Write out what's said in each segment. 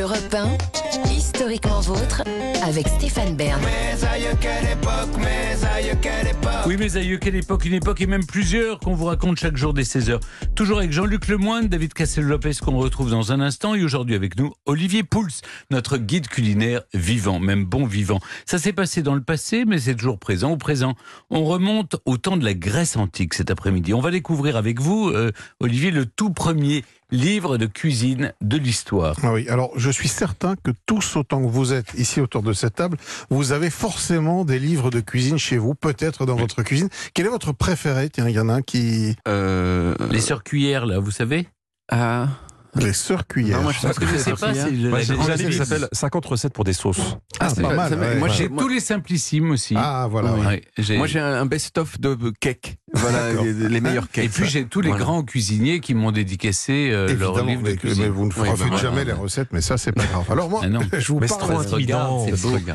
Europe 1, historiquement vôtre, avec Stéphane Bern. Oui, mes aïeux, quelle époque, une époque et même plusieurs qu'on vous raconte chaque jour dès 16h. Toujours avec Jean-Luc Lemoyne, David Cassel-Lopez qu'on retrouve dans un instant et aujourd'hui avec nous Olivier Pouls, notre guide culinaire vivant, même bon vivant. Ça s'est passé dans le passé, mais c'est toujours présent au présent. On remonte au temps de la Grèce antique cet après-midi. On va découvrir avec vous, euh, Olivier, le tout premier livre de cuisine de l'histoire. Ah oui, alors je suis certain que tous autant que vous êtes ici autour de cette table, vous avez forcément des livres de cuisine chez vous, peut-être dans votre cuisine. Quel est votre préféré Tiens, il y en a un qui... Euh, Les sœurs cuillères, là, vous savez? Ah, Les sœurs cuillères. Non, moi, je Parce que je sais pas, c'est s'appelle 50 recettes pour des sauces. Ah, c'est- pas mal, ouais, moi, ouais. J'ai tous les simplissimes aussi. Ah, voilà. Ouais, moi, j'ai un, un best-of de cake. Voilà, les, les meilleurs cakes. Et puis j'ai tous les Voilà. grands cuisiniers qui m'ont dédicacé euh, leur livre de mais, cuisine. mais vous ne Oui, refaites bah, jamais voilà. les recettes, mais ça, c'est pas grave. Alors moi, Ah non. je vous Mais c'est parle... trop intimidant.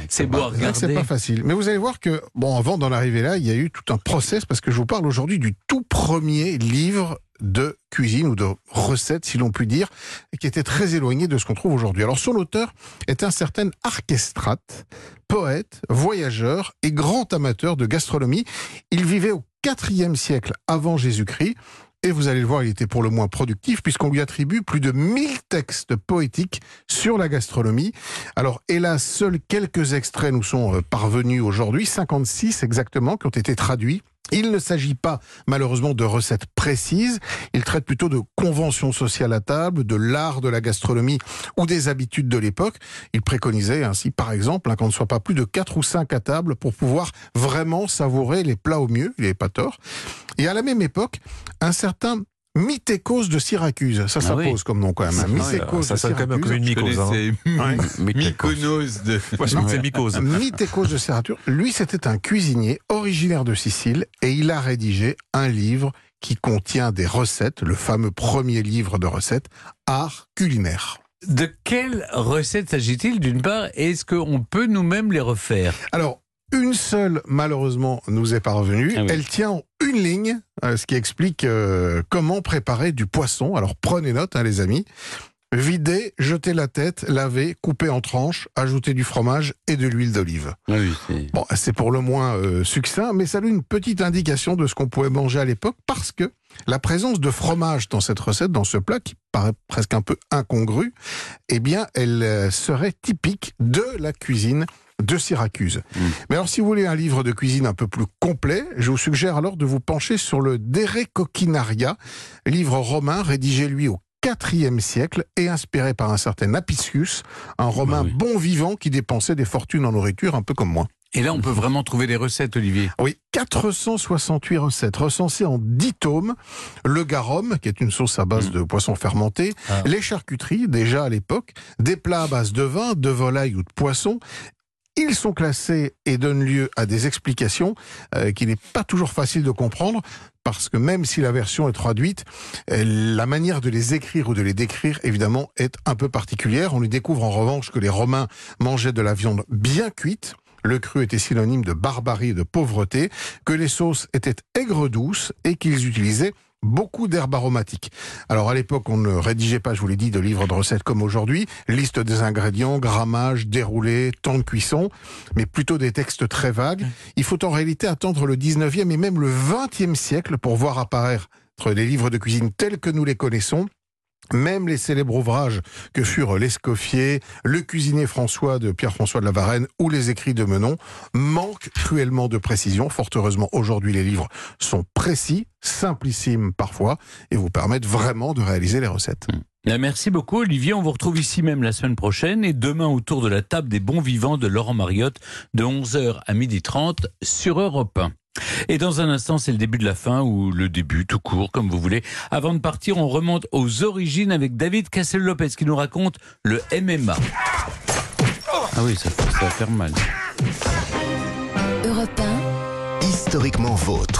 C'est beau, c'est pas facile. Mais vous allez voir que, bon, avant d'en arriver là, il y a eu tout un process parce que je vous parle aujourd'hui du tout premier livre de cuisine ou de recettes, si l'on peut dire, qui était très éloigné de ce qu'on trouve aujourd'hui. Alors, son auteur est un certain Archestrate, poète, voyageur et grand amateur de gastronomie. Il vivait au IVe siècle avant Jésus-Christ. Et vous allez le voir, il était pour le moins productif puisqu'on lui attribue plus de 1000 textes poétiques sur la gastronomie. Alors, hélas, seuls quelques extraits nous sont euh, parvenus aujourd'hui, 56 exactement, qui ont été traduits. Il ne s'agit pas malheureusement de recettes précises, il traite plutôt de conventions sociales à table, de l'art de la gastronomie ou des habitudes de l'époque. Il préconisait ainsi par exemple hein, qu'on ne soit pas plus de 4 ou 5 à table pour pouvoir vraiment savourer les plats au mieux, il n'avait pas tort. Et à la même époque, un certain Mytécos de Syracuse, ça Ah oui. s'impose comme nom quand même. Ah Ça de sonne quand même comme une mycose. Hein. Ouais. Mykonos de... Moi, je trouve que c'est mycose. De Syracuse, lui c'était un cuisinier originaire de Sicile et il a rédigé un livre qui contient des recettes, le fameux premier livre de recettes, Art culinaire. De quelles recettes s'agit-il d'une part? Et Est-ce qu'on peut nous-mêmes les refaire? Alors, une seule, malheureusement, nous est parvenue. Ah oui. Elle tient en une ligne, euh, ce qui explique euh, comment préparer du poisson. Alors, prenez note, hein, les amis. Vider, jeter la tête, laver, couper en tranches, ajouter du fromage et de l'huile d'olive. Oui, c'est... Bon, c'est pour le moins euh, succinct, mais ça donne une petite indication de ce qu'on pouvait manger à l'époque parce que la présence de fromage dans cette recette, dans ce plat qui paraît presque un peu incongru, eh bien, elle serait typique de la cuisine de Syracuse. Mm. Mais alors, si vous voulez un livre de cuisine un peu plus complet, je vous suggère alors de vous pencher sur le Dere Coquinaria, livre romain rédigé lui au IVe siècle et inspiré par un certain Apicius, un romain oui. bon vivant qui dépensait des fortunes en nourriture un peu comme moi. Et là, on peut vraiment trouver des recettes, Olivier. Oui, 468 recettes recensées en 10 tomes. Le garum, qui est une sauce à base de poisson fermenté. Ah. Les charcuteries, déjà à l'époque. Des plats à base de vin, de volaille ou de poisson. Ils sont classés et donnent lieu à des explications euh, qu'il n'est pas toujours facile de comprendre parce que même si la version est traduite, euh, la manière de les écrire ou de les décrire, évidemment, est un peu particulière. On y découvre en revanche que les Romains mangeaient de la viande bien cuite. Le cru était synonyme de barbarie et de pauvreté, que les sauces étaient aigres douces et qu'ils utilisaient beaucoup d'herbes aromatiques. Alors à l'époque, on ne rédigeait pas, je vous l'ai dit, de livres de recettes comme aujourd'hui, liste des ingrédients, grammage, déroulé, temps de cuisson, mais plutôt des textes très vagues. Il faut en réalité attendre le 19e et même le 20e siècle pour voir apparaître des livres de cuisine tels que nous les connaissons. Même les célèbres ouvrages que furent l'Escoffier, le cuisinier François de Pierre-François de la Varenne ou les écrits de Menon manquent cruellement de précision. Fort heureusement, aujourd'hui, les livres sont précis, simplissimes parfois, et vous permettent vraiment de réaliser les recettes. Bien, Merci beaucoup, Olivier. On vous retrouve ici même la semaine prochaine et demain autour de la table des bons vivants de Laurent Mariotte de 11h à 12h30 sur Europe 1. Et dans un instant, c'est le début de la fin ou le début, tout court, comme vous voulez. Avant de partir, on remonte aux origines avec David Cassel-Lopez qui nous raconte le MMA. Ah oui, ça, ça va faire mal. Europe 1, Historiquement vôtre.